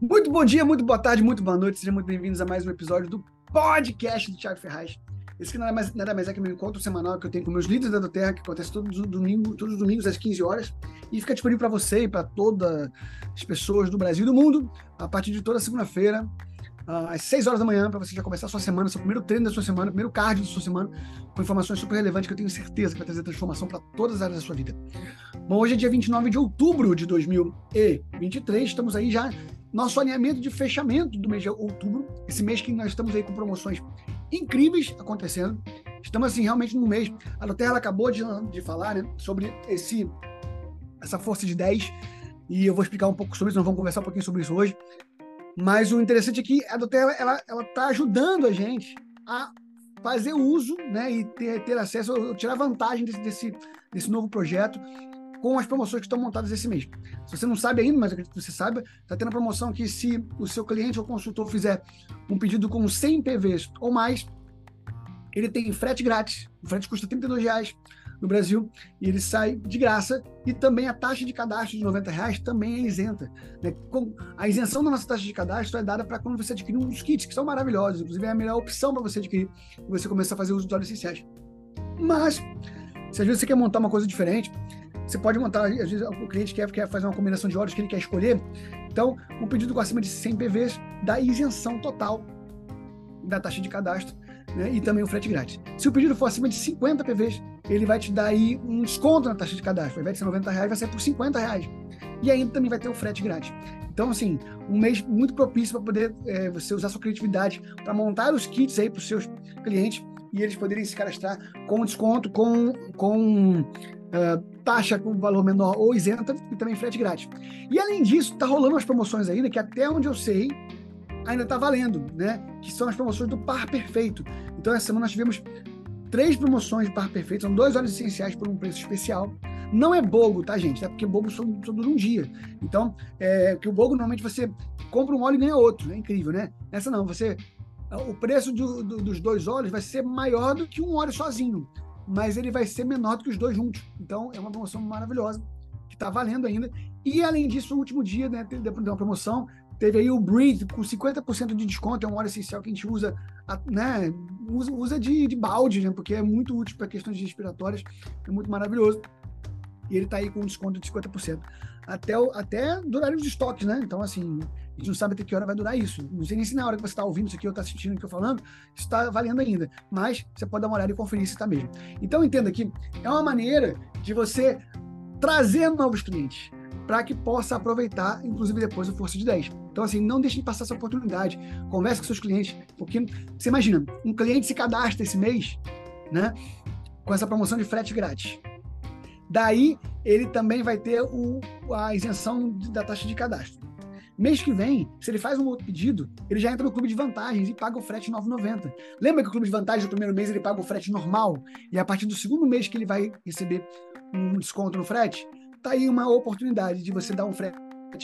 Muito bom dia, muito boa tarde, muito boa noite. Sejam muito bem-vindos a mais um episódio do podcast do Thiago Ferraz. Esse que nada mais, nada mais é que meu encontro semanal que eu tenho com meus líderes da Terra, que acontece todos os domingos, todos os domingos às 15 horas, e fica disponível para você e para todas as pessoas do Brasil e do mundo, a partir de toda segunda-feira, uh, às 6 horas da manhã, para você já começar a sua semana, seu primeiro treino da sua semana, primeiro cardio da sua semana, com informações super relevantes que eu tenho certeza que vai trazer transformação para todas as áreas da sua vida. Bom, hoje é dia 29 de outubro de 2023, estamos aí já nosso alinhamento de fechamento do mês de outubro, esse mês que nós estamos aí com promoções incríveis acontecendo. Estamos assim realmente no mês. A Terra acabou de, de falar, né, sobre esse essa força de 10 e eu vou explicar um pouco sobre isso, nós vamos conversar um pouquinho sobre isso hoje. Mas o interessante é que a Doterra ela ela está ajudando a gente a fazer uso, né, e ter, ter acesso, tirar vantagem desse, desse, desse novo projeto com as promoções que estão montadas esse mês. Se você não sabe ainda, mas acredito que você saiba, está tendo a promoção que se o seu cliente ou consultor fizer um pedido com 100 PVs ou mais, ele tem frete grátis. O frete custa R$ reais no Brasil e ele sai de graça e também a taxa de cadastro de 90 reais também é isenta. Né? A isenção da nossa taxa de cadastro é dada para quando você adquirir dos kits, que são maravilhosos, inclusive é a melhor opção para você adquirir e você começar a fazer uso dos óleos essenciais. Mas, se às vezes você quer montar uma coisa diferente, você pode montar, às vezes o cliente quer, quer fazer uma combinação de óleos que ele quer escolher. Então, um pedido com acima de 100 PVs dá isenção total da taxa de cadastro né, e também o frete grátis. Se o pedido for acima de 50 PVs, ele vai te dar aí um desconto na taxa de cadastro. Ao invés de ser 90 reais, vai ser por 50 reais. E ainda também vai ter o frete grátis. Então, assim, um mês muito propício para poder é, você usar sua criatividade para montar os kits aí para os seus clientes e eles poderem se cadastrar com desconto, com, com uh, taxa com valor menor ou isenta e também frete grátis. E além disso, tá rolando umas promoções ainda que até onde eu sei ainda está valendo, né? Que são as promoções do par perfeito. Então essa semana nós tivemos três promoções de par perfeito, são dois óleos essenciais por um preço especial. Não é bogo, tá, gente? É porque bogo só, só dura um dia. Então, é, que o bogo normalmente você compra um óleo e ganha outro, é incrível, né? Essa não, você o preço do, do, dos dois óleos vai ser maior do que um óleo sozinho mas ele vai ser menor do que os dois juntos. Então é uma promoção maravilhosa que está valendo ainda. E além disso, o último dia né, de uma promoção teve aí o Breathe com 50% de desconto, é um óleo essencial que a gente usa, né, usa, de, de balde, né, porque é muito útil para questões respiratórias, é muito maravilhoso. E ele está aí com um desconto de 50%. Até, até durar os estoques, né? Então, assim, a gente não sabe até que hora vai durar isso. Não sei nem se na hora que você está ouvindo isso aqui ou está assistindo o que eu falando, isso está valendo ainda. Mas você pode dar uma olhada e conferir se está mesmo. Então entenda que é uma maneira de você trazer novos clientes para que possa aproveitar, inclusive depois, o Força de 10. Então, assim, não deixe de passar essa oportunidade. Converse com seus clientes, porque você imagina, um cliente se cadastra esse mês, né, com essa promoção de frete grátis. Daí, ele também vai ter o, a isenção da taxa de cadastro. Mês que vem, se ele faz um outro pedido, ele já entra no clube de vantagens e paga o frete 9,90. Lembra que o clube de vantagens no primeiro mês ele paga o frete normal e a partir do segundo mês que ele vai receber um desconto no frete, tá aí uma oportunidade de você dar um frete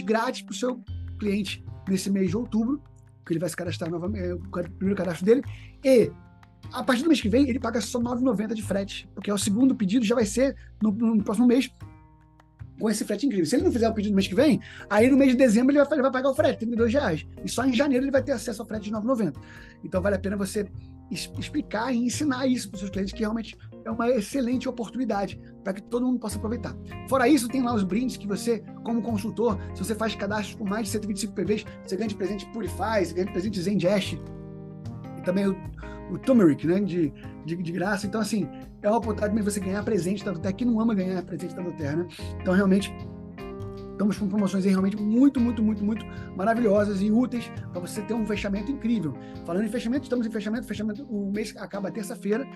grátis para o seu cliente nesse mês de outubro, que ele vai se cadastrar novamente, é, o primeiro cadastro dele, e a partir do mês que vem ele paga só 9,90 de frete, porque é o segundo pedido já vai ser no, no próximo mês com esse frete incrível. Se ele não fizer o pedido no mês que vem, aí no mês de dezembro ele vai, ele vai pagar o frete, 32 reais. E só em janeiro ele vai ter acesso ao frete de 9,90. Então vale a pena você explicar e ensinar isso para os seus clientes, que realmente é uma excelente oportunidade para que todo mundo possa aproveitar. Fora isso, tem lá os brindes que você, como consultor, se você faz cadastro com mais de 125 PVs, você ganha de presente Purify, você ganha de presente Zendash, e também o, o Turmeric, né, de, de, de graça. Então, assim, é uma oportunidade de você ganhar presente da Doterra, que não ama ganhar presente da Doterra, né? Então, realmente, estamos com promoções aí realmente muito, muito, muito, muito maravilhosas e úteis para você ter um fechamento incrível. Falando em fechamento, estamos em fechamento, fechamento, o mês acaba terça-feira.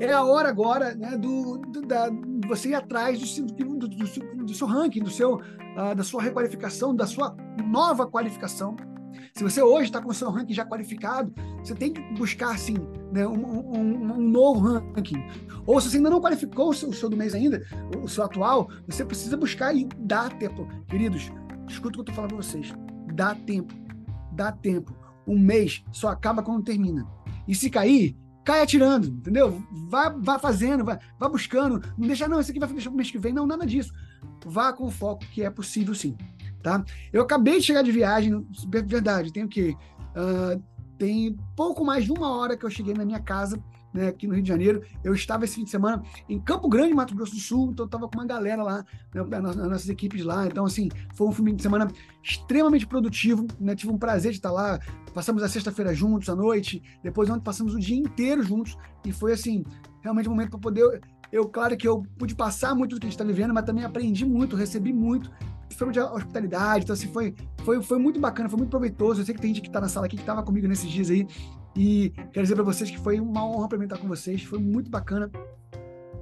É a hora agora né, do, do da, você ir atrás do, do, do, do seu ranking, do seu, uh, da sua requalificação, da sua nova qualificação se você hoje está com o seu ranking já qualificado, você tem que buscar, assim, né, um, um, um, novo ranking. Ou se você ainda não qualificou o seu, o seu do mês ainda, o, seu atual, você precisa buscar e dá tempo. Queridos, escuta o que eu estou falando para vocês. Dá tempo. Dá tempo. Um mês só acaba quando termina. E se cair, cai atirando, entendeu? Vá, fazendo, vá, buscando. Não deixa, não, esse aqui vai deixar para o mês que vem. Não, nada disso. Vá com foco que é possível sim. tá? Eu acabei de chegar de viagem, verdade, tem o quê? Uh, tem pouco mais de uma hora que eu cheguei na minha casa, né, aqui no Rio de Janeiro. Eu estava esse fim de semana em Campo Grande, Mato Grosso do Sul, então eu estava com uma galera lá, né, nas nossas equipes lá. Então, assim, foi um fim de semana extremamente produtivo, né? Tive um prazer de estar lá. Passamos a sexta-feira juntos, à noite. Depois, ontem, passamos o dia inteiro juntos. E foi, assim, realmente um momento para poder eu, claro que eu pude passar muito do que a gente está vivendo, mas também aprendi muito, recebi muito, principalmente a hospitalidade. Então, assim, foi, foi, foi muito bacana, foi muito proveitoso. Eu sei que tem gente que está na sala aqui que estava comigo nesses dias aí. E quero dizer para vocês que foi uma honra para mim estar com vocês. Foi muito bacana.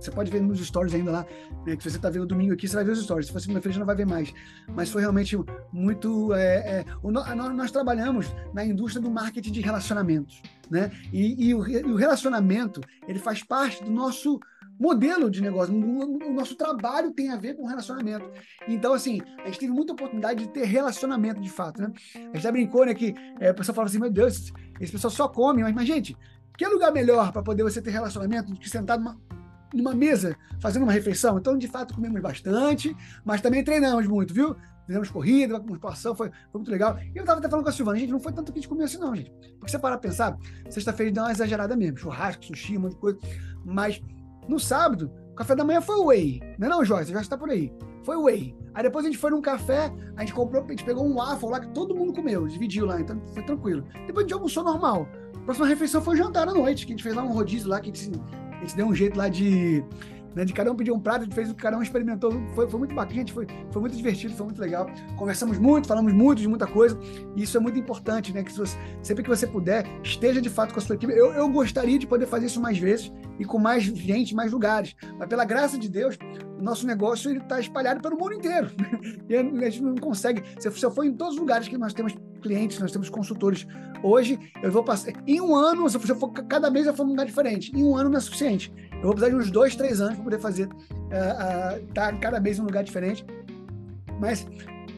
Você pode ver nos stories ainda lá, né, que você está vendo domingo aqui, você vai ver os stories. Se for segunda-feira, já não vai ver mais. Mas foi realmente muito. É, é, o, nós, nós, trabalhamos na indústria do marketing de relacionamentos, né? E, e, o, e o relacionamento ele faz parte do nosso modelo de negócio. O nosso trabalho tem a ver com relacionamento. Então, assim, a gente teve muita oportunidade de ter relacionamento de fato, né? A gente já brincou, né, que é, pessoa fala assim, meu Deus, esse pessoal só come, mas, mas gente, que lugar melhor para poder você ter relacionamento do que sentar numa, numa mesa fazendo uma refeição? Então, de fato, comemos bastante, mas também treinamos muito, viu? Fizemos corrida, musculação, foi, foi muito legal. E eu tava até falando com a Silvana, gente, não foi tanto que a gente comeu assim, não, gente. Porque você parar pra pensar, sexta-feira deu uma exagerada mesmo, churrasco, sushi, um monte de coisa. Mas no sábado, o café da manhã foi whey. Não é não, Joyce? Já está por aí. Foi whey. Aí depois a gente foi num café, a gente comprou, a gente pegou um waffle lá que todo mundo comeu, dividiu lá, então foi tranquilo. Depois a gente almoçou normal. A próxima refeição foi jantar à noite, que a gente fez lá um rodízio lá, que a gente, a gente deu um jeito lá de né, de cada um pedir um prato, a gente fez o que cada um experimentou. Foi, foi muito bacana, gente, foi, foi muito divertido, foi muito legal. Conversamos muito, falamos muito de muita coisa, e isso é muito importante, né? Que você, sempre que você puder, esteja de fato com a sua equipe. Eu, eu gostaria de poder fazer isso mais vezes e com mais gente, mais lugares. Mas pela graça de Deus, o nosso negócio está espalhado pelo mundo inteiro. e a gente não consegue. Se eu for em todos os lugares que nós temos clientes, nós temos consultores. Hoje, eu vou passar. Em um ano, se eu for cada mês eu for num lugar diferente. Em um ano não é suficiente. Eu vou precisar de uns dois, três anos para poder fazer. Uh, uh, tá cada mês em um lugar diferente. Mas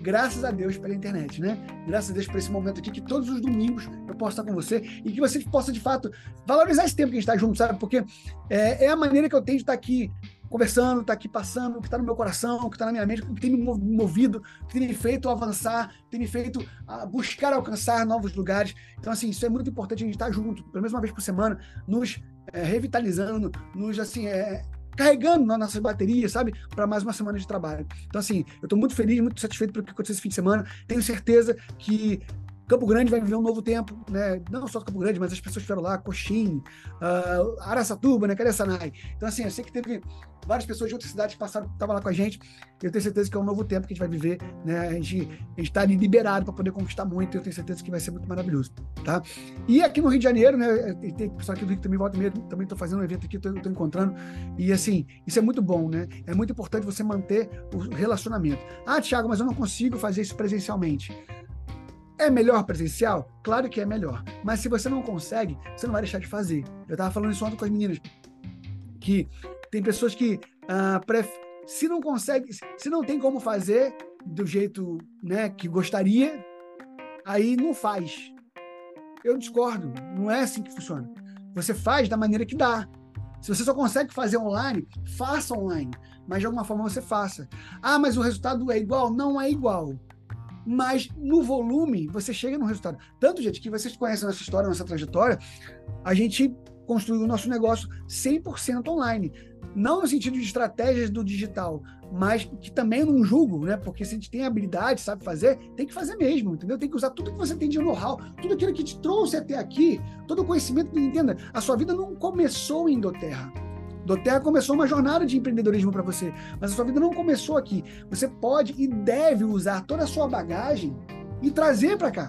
graças a Deus pela internet, né? Graças a Deus por esse momento aqui, que todos os domingos eu posso estar com você e que você possa, de fato, valorizar esse tempo que a gente está junto, sabe? Porque é, é a maneira que eu tenho de estar aqui conversando, está aqui passando, o que está no meu coração, o que está na minha mente, o que tem me movido, o que tem me feito avançar, tem me feito uh, buscar alcançar novos lugares. Então, assim, isso é muito importante a gente estar junto, pelo menos uma vez por semana, nos é, revitalizando, nos, assim, é, carregando nas nossas baterias, sabe? Para mais uma semana de trabalho. Então, assim, eu estou muito feliz, muito satisfeito pelo que aconteceu esse fim de semana. Tenho certeza que Campo Grande vai viver um novo tempo, né? Não só Campo Grande, mas as pessoas que estiveram lá, Coxim, uh, Araçatuba, né? Careçanai. Então, assim, eu sei que teve várias pessoas de outras cidades que passaram, estavam lá com a gente. Eu tenho certeza que é um novo tempo que a gente vai viver, né? A gente está ali liberado para poder conquistar muito. Eu tenho certeza que vai ser muito maravilhoso, tá? E aqui no Rio de Janeiro, né? Tem pessoal aqui do Rio que também volta mesmo, também estou fazendo um evento aqui, estou encontrando. E assim, isso é muito bom, né? É muito importante você manter o relacionamento. Ah, Thiago, mas eu não consigo fazer isso presencialmente. É melhor presencial? Claro que é melhor. Mas se você não consegue, você não vai deixar de fazer. Eu estava falando isso ontem com as meninas. Que tem pessoas que ah, pref... se não consegue, se não tem como fazer do jeito né, que gostaria, aí não faz. Eu discordo. Não é assim que funciona. Você faz da maneira que dá. Se você só consegue fazer online, faça online. Mas de alguma forma você faça. Ah, mas o resultado é igual? Não é igual mas no volume você chega no resultado. Tanto, gente, que vocês conhecem nossa história, nossa trajetória, a gente construiu o nosso negócio 100% online. Não no sentido de estratégias do digital, mas que também não julgo, né? Porque se a gente tem habilidade, sabe fazer, tem que fazer mesmo, entendeu? Tem que usar tudo que você tem de know-how, tudo aquilo que te trouxe até aqui, todo o conhecimento, entenda, a sua vida não começou em Doterra. Doterra começou uma jornada de empreendedorismo para você, mas a sua vida não começou aqui. Você pode e deve usar toda a sua bagagem e trazer para cá,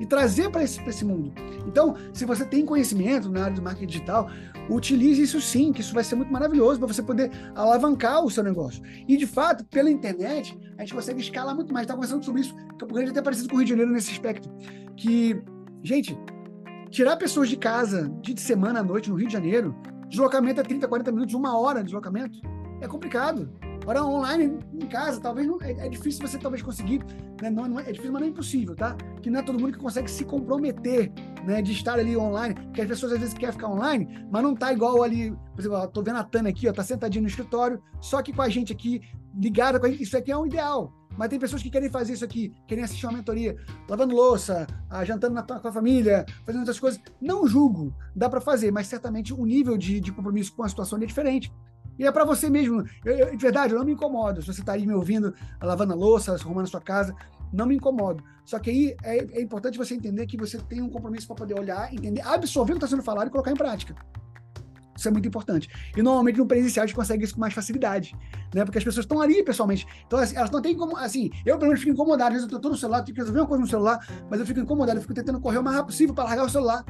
e trazer para esse, esse mundo. Então, se você tem conhecimento na área do marketing digital, utilize isso sim, que isso vai ser muito maravilhoso para você poder alavancar o seu negócio. E, de fato, pela internet, a gente consegue escalar muito mais. Está conversando sobre isso, Campo Grande até parecido com o Rio de Janeiro nesse aspecto. Que, gente, tirar pessoas de casa de semana à noite no Rio de Janeiro Deslocamento é 30, 40 minutos, uma hora de deslocamento. É complicado. Agora, online, em casa, talvez não, é, é difícil você talvez conseguir, né? não, não é, é, difícil, mas não é impossível, tá? Que não é todo mundo que consegue se comprometer, né? De estar ali online, porque as pessoas às vezes querem ficar online, mas não tá igual ali, por exemplo, eu tô vendo a Tânia aqui, ó, tá sentadinha no escritório, só que com a gente aqui, ligada com a gente, isso aqui é um ideal. Mas tem pessoas que querem fazer isso aqui, querem assistir uma mentoria, lavando louça, ah, jantando na, com a família, fazendo outras coisas. Não julgo, dá para fazer, mas certamente o nível de, de compromisso com a situação é diferente. E é para você mesmo. Eu, eu, de verdade, eu não me incomodo. Se você está aí me ouvindo, lavando a louça, arrumando a sua casa, não me incomodo. Só que aí é, é importante você entender que você tem um compromisso para poder olhar, entender, absorver o que está sendo falado e colocar em prática. Isso é muito importante. E normalmente no presencial a gente consegue isso com mais facilidade, né? Porque as pessoas estão ali pessoalmente. Então, assim, elas não têm como. Assim, eu pelo menos fico incomodado. Às vezes eu estou no celular, tenho que resolver uma coisa no celular, mas eu fico incomodado, eu fico tentando correr o mais rápido possível para largar o celular,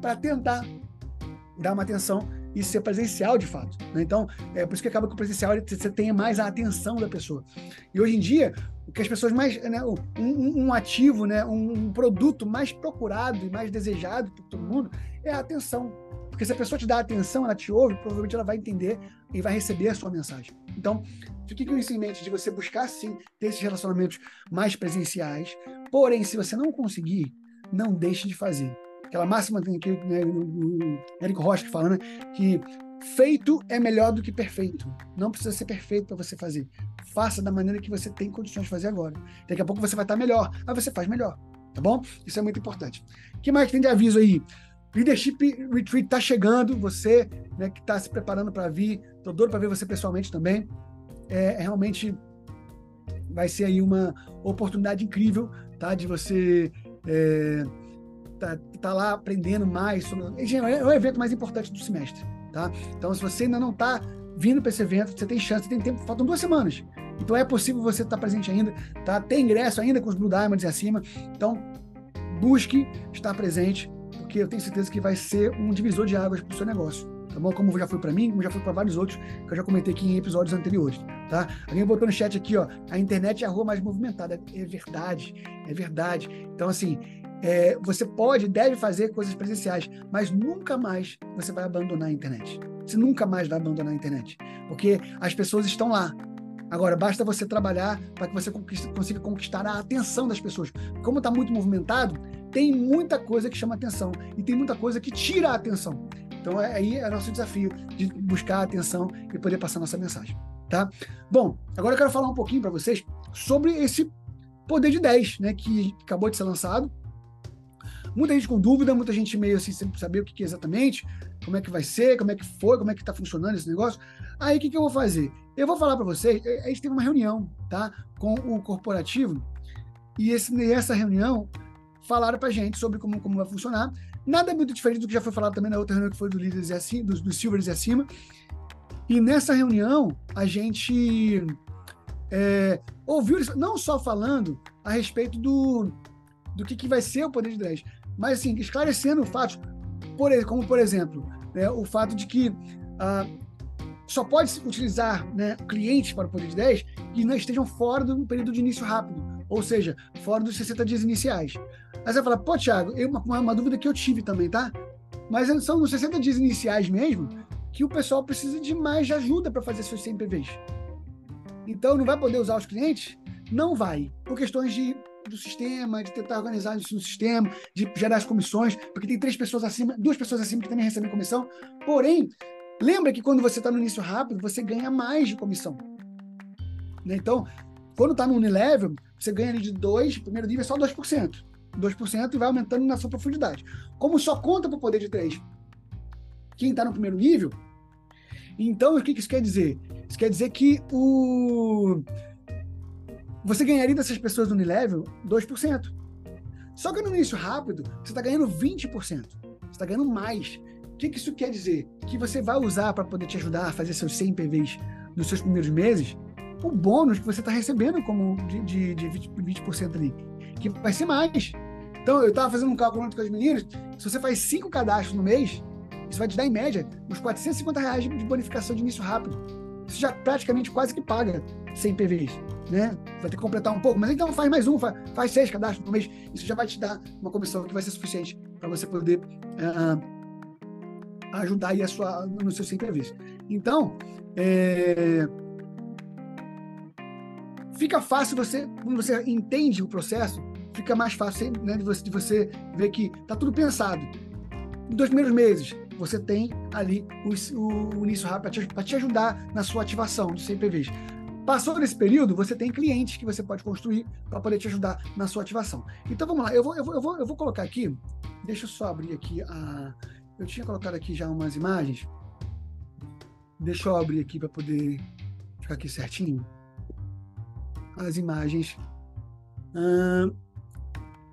para tentar dar uma atenção e ser presencial de fato. Né? Então, é por isso que acaba que o presencial você tenha mais a atenção da pessoa. E hoje em dia, o que as pessoas mais. Né, um, um, ativo, né, um produto mais procurado e mais desejado por todo mundo é a atenção. Porque se a pessoa te dá atenção, ela te ouve, provavelmente ela vai entender e vai receber a sua mensagem. Então, fique com isso em mente de você buscar sim ter esses relacionamentos mais presenciais. Porém, se você não conseguir, não deixe de fazer aquela máxima que né, o Érico Rocha que fala, né, que feito é melhor do que perfeito. Não precisa ser perfeito para você fazer. Faça da maneira que você tem condições de fazer agora. Daqui a pouco você vai estar melhor, aí você faz melhor, tá bom? Isso é muito importante. O que mais tem de aviso aí? Leadership Retreat está chegando, você né, que está se preparando para vir, estou doido para ver você pessoalmente também. É, é, realmente vai ser aí uma oportunidade incrível, tá? De você é, tá, tá lá aprendendo mais sobre. É o evento mais importante do semestre, tá? Então, se você ainda não está vindo para esse evento, você tem chance, tem tempo, faltam duas semanas. Então é possível você estar tá presente ainda, tá? Tem ingresso ainda com os Blue Diamonds e acima. Então, busque estar presente, porque eu tenho certeza que vai ser um divisor de águas para o seu negócio. Tá bom? Como já foi para mim, como já foi para vários outros, que eu já comentei aqui em episódios anteriores, tá? Alguém botou no chat aqui, ó, a internet é a rua mais movimentada. É verdade, é verdade. Então, assim, é, você pode, deve fazer coisas presenciais, mas nunca mais você vai abandonar a internet. Você nunca mais vai abandonar a internet, porque as pessoas estão lá. Agora, basta você trabalhar para que você consiga conquistar a atenção das pessoas. Como está muito movimentado, tem muita coisa que chama atenção e tem muita coisa que tira a atenção. Então, é, aí é nosso desafio de buscar a atenção e poder passar nossa mensagem. Tá? Bom, agora eu quero falar um pouquinho para vocês sobre esse poder de 10, né, que acabou de ser lançado Muita gente com dúvida, muita gente meio assim, sem saber o que, que é exatamente, como é que vai ser, como é que foi, como é que está funcionando esse negócio. Aí o que, que eu vou fazer? Eu vou falar para vocês, a gente teve uma reunião, tá? Com o corporativo, e esse, nessa reunião falaram para gente sobre como, como vai funcionar. Nada muito diferente do que já foi falado também na outra reunião que foi do líderes e acima, dos, dos Silvers e acima. E nessa reunião, a gente é, ouviu eles não só falando a respeito do, do que, que vai ser o poder de 10, mas, assim, esclarecendo fatos, por, como, por exemplo, né, o fato de que ah, só pode utilizar né, clientes para o Poder de 10 que não estejam fora do período de início rápido, ou seja, fora dos 60 dias iniciais. Aí você vai falar, pô, Thiago, eu, uma, uma dúvida que eu tive também, tá? Mas são nos 60 dias iniciais mesmo que o pessoal precisa de mais de ajuda para fazer seus 100 PVs. Então, não vai poder usar os clientes? Não vai, por questões de do sistema, de tentar organizar isso no sistema, de gerar as comissões, porque tem três pessoas acima, duas pessoas acima que também recebem comissão. Porém, lembra que quando você está no início rápido, você ganha mais de comissão. Né? Então, quando está no Unilevel, você ganha ali de 2, primeiro nível é só 2%. 2% e vai aumentando na sua profundidade. Como só conta para o poder de 3 quem está no primeiro nível, então o que isso quer dizer? Isso quer dizer que o você ganharia dessas pessoas do Unilevel 2%. Só que no início rápido, você está ganhando 20%. Você está ganhando mais. O que, que isso quer dizer? Que você vai usar para poder te ajudar a fazer seus 100 PVs nos seus primeiros meses, o bônus que você está recebendo como de, de, de 20%, 20 ali, que vai ser mais. Então, eu estava fazendo um cálculo com as meninas, se você faz 5 cadastros no mês, isso vai te dar, em média, uns 450 reais de bonificação de início rápido. Já praticamente quase que paga 100 PVs né? Vai ter que completar um pouco, mas então faz mais um, faz, faz seis cadastros por mês. Isso já vai te dar uma comissão que vai ser suficiente para você poder uh, ajudar aí a sua, no seu CPVs. Então, é, fica fácil você, quando você entende o processo, fica mais fácil né, de, você, de você ver que está tudo pensado. Em dois primeiros meses, você tem ali o, o início rápido para te, te, ajudar na sua ativação dos CPVs Passou desse período, você tem clientes que você pode construir para poder te ajudar na sua ativação. Então vamos lá, eu vou, eu vou, eu vou, eu vou colocar aqui, deixa eu só abrir aqui a. Eu tinha colocado aqui já umas imagens. Deixa eu abrir aqui para poder ficar aqui certinho. As imagens. Hum,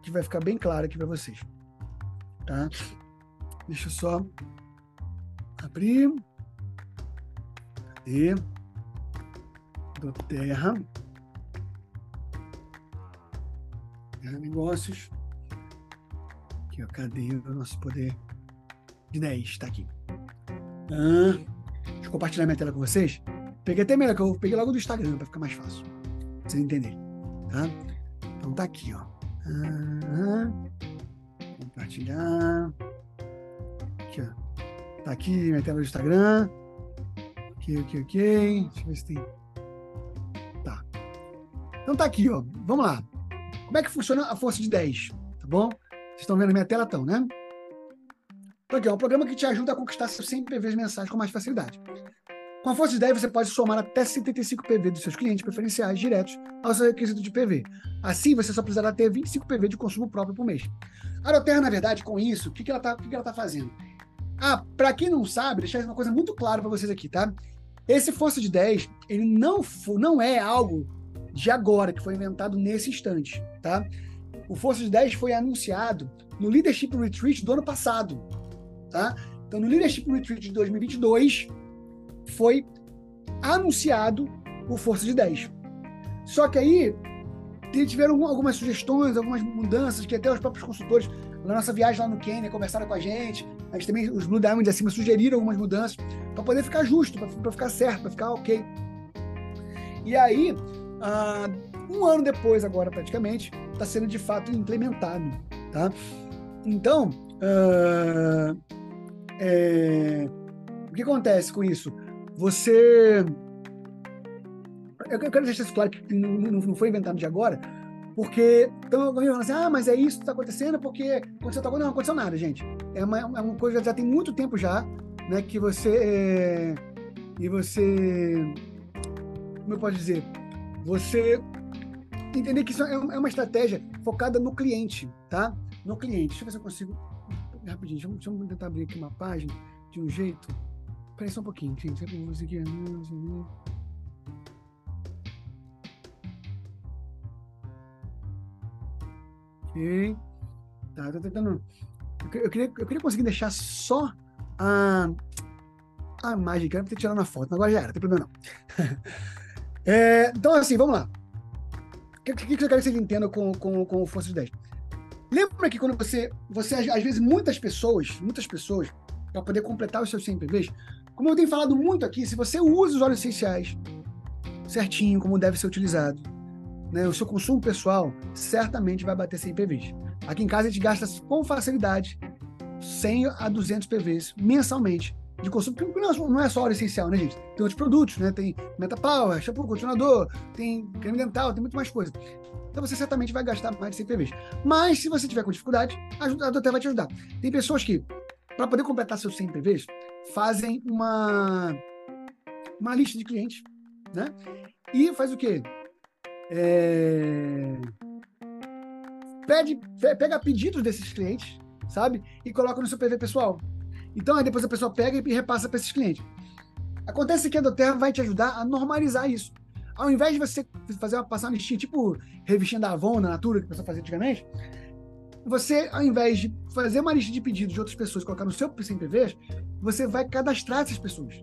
que vai ficar bem claro aqui para vocês. Tá? Deixa eu só abrir. Cadê? Do Terra. Terra Negócios. Aqui, ó, cadê o nosso poder de 10? Está aqui. Ah, deixa eu compartilhar minha tela com vocês. Peguei até melhor, que eu peguei logo do Instagram para ficar mais fácil. Pra vocês entenderem. Tá? Então tá aqui, ó. Ah, compartilhar. Aqui, ó. Tá aqui minha tela do Instagram. Ok, ok, ok. Deixa eu ver se tem. Tá. Então tá aqui, ó. Vamos lá. Como é que funciona a força de 10? Tá bom? Vocês estão vendo a minha tela, estão, né? Então aqui, é um programa que te ajuda a conquistar seus 100 PVs mensais com mais facilidade. Com a força de 10, você pode somar até 75 PV dos seus clientes preferenciais diretos ao seu requisito de PV. Assim, você só precisará ter 25 PV de consumo próprio por mês. A Aeroterra, na verdade, com isso, o que, que ela está tá fazendo? Ah, para quem não sabe, deixar uma coisa muito clara para vocês aqui, tá? Esse Força de 10, ele não, não é algo de agora, que foi inventado nesse instante, tá? O Força de 10 foi anunciado no Leadership Retreat do ano passado, tá? Então, no Leadership Retreat de 2022, foi anunciado o Força de 10. Só que aí tiveram algumas sugestões, algumas mudanças que até os próprios consultores na nossa viagem lá no Quênia conversaram com a gente. A gente também, os Blue Diamonds acima sugeriram algumas mudanças para poder ficar justo, para ficar certo, para ficar ok. E aí, uh, um ano depois, agora praticamente, está sendo de fato implementado. Tá? Então, uh, é, o que acontece com isso? Você. Eu quero deixar isso claro que não foi inventado de agora, porque então alguém fala assim, ah, mas é isso que está acontecendo porque aconteceu tal coisa. Não, não aconteceu nada, gente. É uma, é uma coisa que já tem muito tempo já, né, que você. É, e você. Como eu posso dizer? Você entender que isso é, é uma estratégia focada no cliente, tá? No cliente. Deixa eu ver se eu consigo. Rapidinho, deixa eu, deixa eu tentar abrir aqui uma página de um jeito Peraí só um pouquinho, gente. Sempre vou Tá, tô tentando. Eu queria, eu queria conseguir deixar só a, a imagem, quero ter tirado na foto, agora já era, não tem problema não. é, então, assim, vamos lá. O que, que, que eu quero que vocês entendam com, com, com o Força de 10? Lembra que quando você, você, às vezes, muitas pessoas, muitas pessoas, para poder completar os seus 100 PVs, como eu tenho falado muito aqui, se você usa os óleos essenciais certinho, como deve ser utilizado, né, o seu consumo pessoal certamente vai bater 100 PVs. Aqui em casa a gente gasta com facilidade 100 a 200 PVs mensalmente de consumo, porque não é só óleo essencial, né, gente? Tem outros produtos, né? Tem Meta Power, shampoo, continuador, tem creme dental, tem muito mais coisa. Então você certamente vai gastar mais de 100 PVs. Mas se você tiver com dificuldade, a Doter vai te ajudar. Tem pessoas que, para poder completar seus 100 PVs, fazem uma, uma lista de clientes, né? E faz o quê? É... Pede, pega pedidos desses clientes, sabe? E coloca no seu PV pessoal. Então, aí depois a pessoa pega e repassa para esses clientes. Acontece que a Doterra vai te ajudar a normalizar isso. Ao invés de você fazer uma passar uma listinha, tipo revistinha da Avon, na Natura, que a pessoa fazia antigamente, você, ao invés de fazer uma lista de pedidos de outras pessoas e colocar no seu CNPV, você vai cadastrar essas pessoas.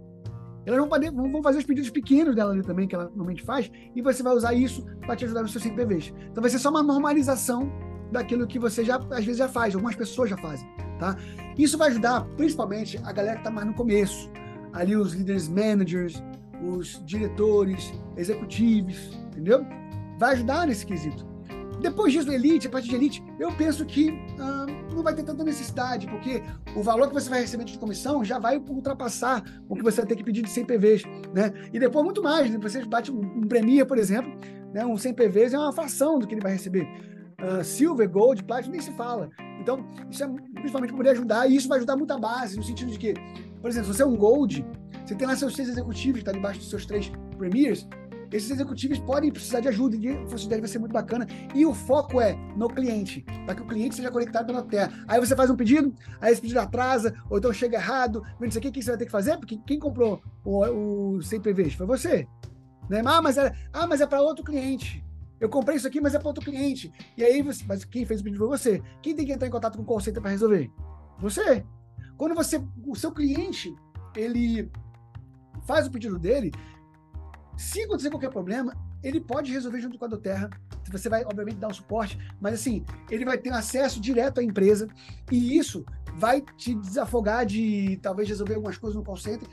Elas vão, poder, vão fazer os pedidos pequenos dela ali também, que ela normalmente faz, e você vai usar isso para te ajudar nos seus CNPVs. Então vai ser só uma normalização daquilo que você já, às vezes, já faz, algumas pessoas já fazem, tá? Isso vai ajudar, principalmente, a galera que está mais no começo. Ali os líderes managers, os diretores, executivos, entendeu? Vai ajudar nesse quesito. Depois disso, Elite, a partir de Elite, eu penso que ah, não vai ter tanta necessidade, porque o valor que você vai receber de comissão já vai ultrapassar o que você vai ter que pedir de 100 PVs, né? E depois muito mais, né? você bate um, um Premier, por exemplo, né? um 100 PVs é uma fração do que ele vai receber. Uh, Silver, Gold, Platinum, nem se fala. Então, isso é principalmente para poder ajudar, e isso vai ajudar muito a base, no sentido de que, por exemplo, se você é um Gold, você tem lá seus seis executivos que tá debaixo dos seus três Premiers, esses executivos podem precisar de ajuda de 10 vai ser muito bacana. E o foco é no cliente, para que o cliente seja conectado pela Terra. Aí você faz um pedido, aí esse pedido atrasa, ou então chega errado, não sei o que, o que você vai ter que fazer? Porque quem comprou o, o CPVs foi você. Né? Ah, mas é, ah, mas é para outro cliente. Eu comprei isso aqui, mas é para outro cliente. E aí, você, mas quem fez o pedido foi você. Quem tem que entrar em contato com o center para resolver? Você. Quando você, o seu cliente, ele faz o pedido dele, se acontecer qualquer problema, ele pode resolver junto com a Doterra. Você vai, obviamente, dar um suporte, mas assim, ele vai ter acesso direto à empresa e isso vai te desafogar de talvez resolver algumas coisas no call center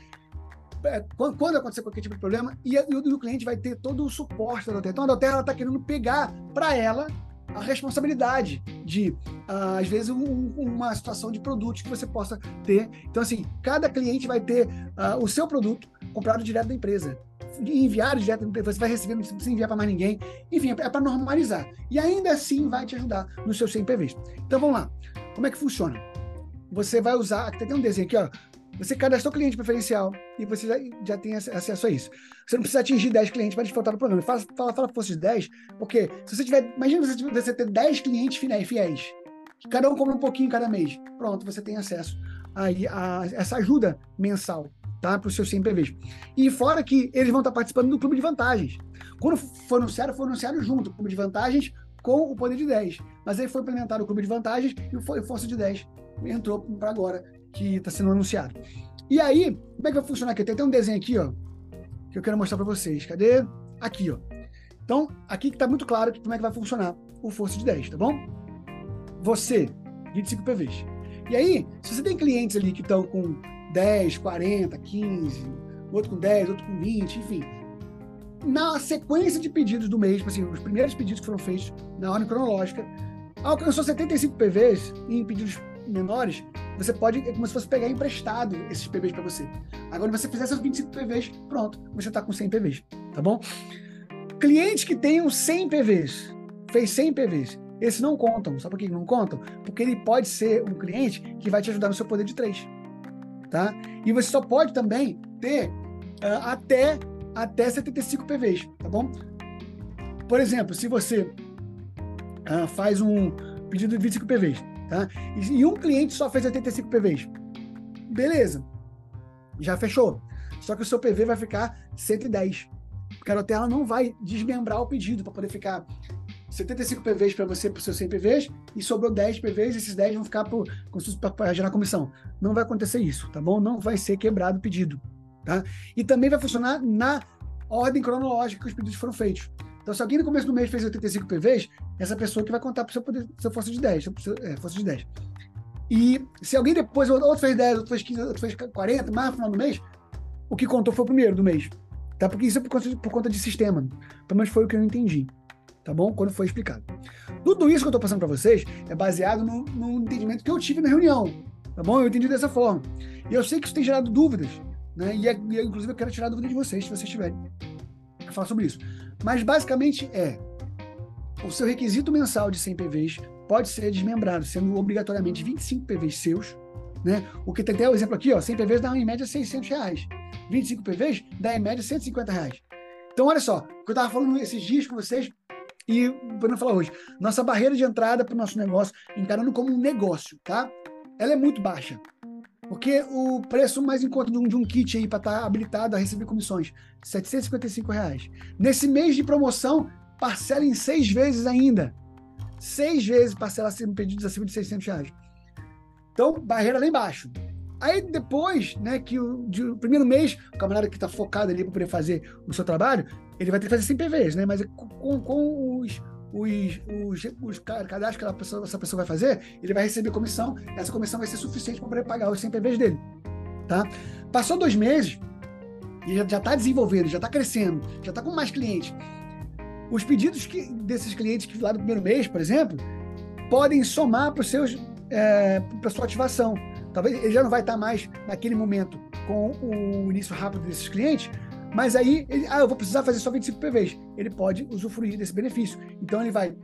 é, quando acontecer qualquer tipo de problema, e, e, o, cliente vai ter todo o suporte da Doterra. Então a Doterra está querendo pegar para ela a responsabilidade de, uh, às vezes, um, uma situação de produtos que você possa ter. Então, assim, cada cliente vai ter uh, o seu produto comprado direto da empresa. Enviado direto da empresa, você vai receber, não precisa enviar para mais ninguém. Enfim, é para normalizar. E ainda assim vai te ajudar no seu CMPVs. Então, vamos lá. Como é que funciona? Você vai usar, aqui tem um desenho aqui, ó você cadastrou cliente preferencial e você já, já tem acesso a isso. Você não precisa atingir 10 clientes para desfrutar do programa. Fala, fala, fala fosse de 10, porque se você tiver. Imagina você, você ter 10 clientes fiéis, cada um compra um pouquinho cada mês. Pronto, você tem acesso aí a, essa ajuda mensal tá, para os seus CMPVs. E fora que eles vão estar participando do clube de vantagens. Quando for anunciado, foi anunciado junto, o clube de vantagens com o poder de 10. Mas aí foi implementado o clube de vantagens e o Força de 10 entrou para agora que está sendo anunciado. E aí, como é que vai funcionar aqui? Tem até um desenho aqui, ó, que eu quero mostrar para vocês. Cadê? Aqui, ó. Então, aqui está muito claro como é que vai funcionar o Força de 10, tá bom? Você, 25 PVs. E aí, se você tem clientes ali que estão com 10, 40, 15, outro com 10, outro com 20, enfim, na sequência de pedidos do mês, tipo assim, os primeiros pedidos que foram feitos na ordem cronológica, alcançou 75 PVs em pedidos menores, você pode, é como se fosse pegar emprestado esses PVs para você. Agora, você fizer seus 25 PVs, pronto, você está com 100 PVs, tá bom? Clientes que tenham 100 PVs, fez 100 PVs, esses não contam. Sabe por que não contam? Porque ele pode ser um cliente que vai te ajudar no seu poder de 3. Tá? E você só pode também ter uh, até, até 75 PVs, tá bom? Por exemplo, se você uh, faz um pedido de 25 PVs, Tá? E, e um cliente só fez 85 PVs. Beleza. Já fechou. Só que o seu PV vai ficar 110. Porque a Carotela não vai desmembrar o pedido para poder ficar 75 PVs para você, para os seus 100 PVs, e sobrou 10 PVs, esses 10 vão ficar para gerar comissão. Não vai acontecer isso, tá bom? Não vai ser quebrado o pedido. Tá? E também vai funcionar na ordem cronológica que os pedidos foram feitos. Então, se alguém no começo do mês fez 85 PVs, essa pessoa que vai contar para o seu, poder, seu força de 10, seu, é, força de 10. E se alguém depois, outro fez 10, outro fez 15, outro fez 40, mais no final do mês, o que contou foi o primeiro do mês. Tá? Porque isso é por conta, de, por conta de sistema. Pelo menos foi o que eu entendi. Tá bom? Quando foi explicado. Tudo isso que eu estou passando para vocês é baseado no, no, entendimento que eu tive na reunião. Tá bom? Eu entendi dessa forma. E eu sei que isso tem gerado dúvidas. Né? E, é, e inclusive, eu quero tirar a dúvida de vocês, se vocês tiverem. Eu falar sobre isso. Mas basicamente é o seu requisito mensal de 100 PVs pode ser desmembrado, sendo obrigatoriamente 25 PVs seus, né? O que tem até o exemplo aqui, ó, 100 PVs dá em média 600 reais. 25 PVs dá em média 150 reais. Então, olha só, o que eu estava falando esses dias com vocês e para falar hoje, nossa barreira de entrada para o nosso negócio, encarando como um negócio, tá? Ela é muito baixa. Porque o preço mais em conta de um, de um kit aí para estar tá habilitado a receber comissões, 755 reais. Nesse mês de promoção, parcela em seis vezes ainda. Seis vezes parcela acima, pedidos acima de 600 reais. Então, barreira lá embaixo. Aí depois, né, que o, de, o primeiro mês, o camarada que está focado ali para poder fazer o seu trabalho, ele vai ter que fazer 100 PVs, né? Mas com, com os, os, os, os cadastros que pessoa, essa pessoa vai fazer, ele vai receber comissão. Essa comissão vai ser suficiente para poder pagar os 100 PVs dele. Tá? Passou dois meses, e já está desenvolvendo, já está crescendo, já está com mais clientes. Os pedidos que, desses clientes que lá do primeiro mês, por exemplo, podem somar para seus é, sua ativação. Talvez ele já não vai estar tá mais naquele momento com o início rápido desses clientes, mas aí, ele, ah, eu vou precisar fazer só 25 PVs. Ele pode usufruir desse benefício. Então ele vai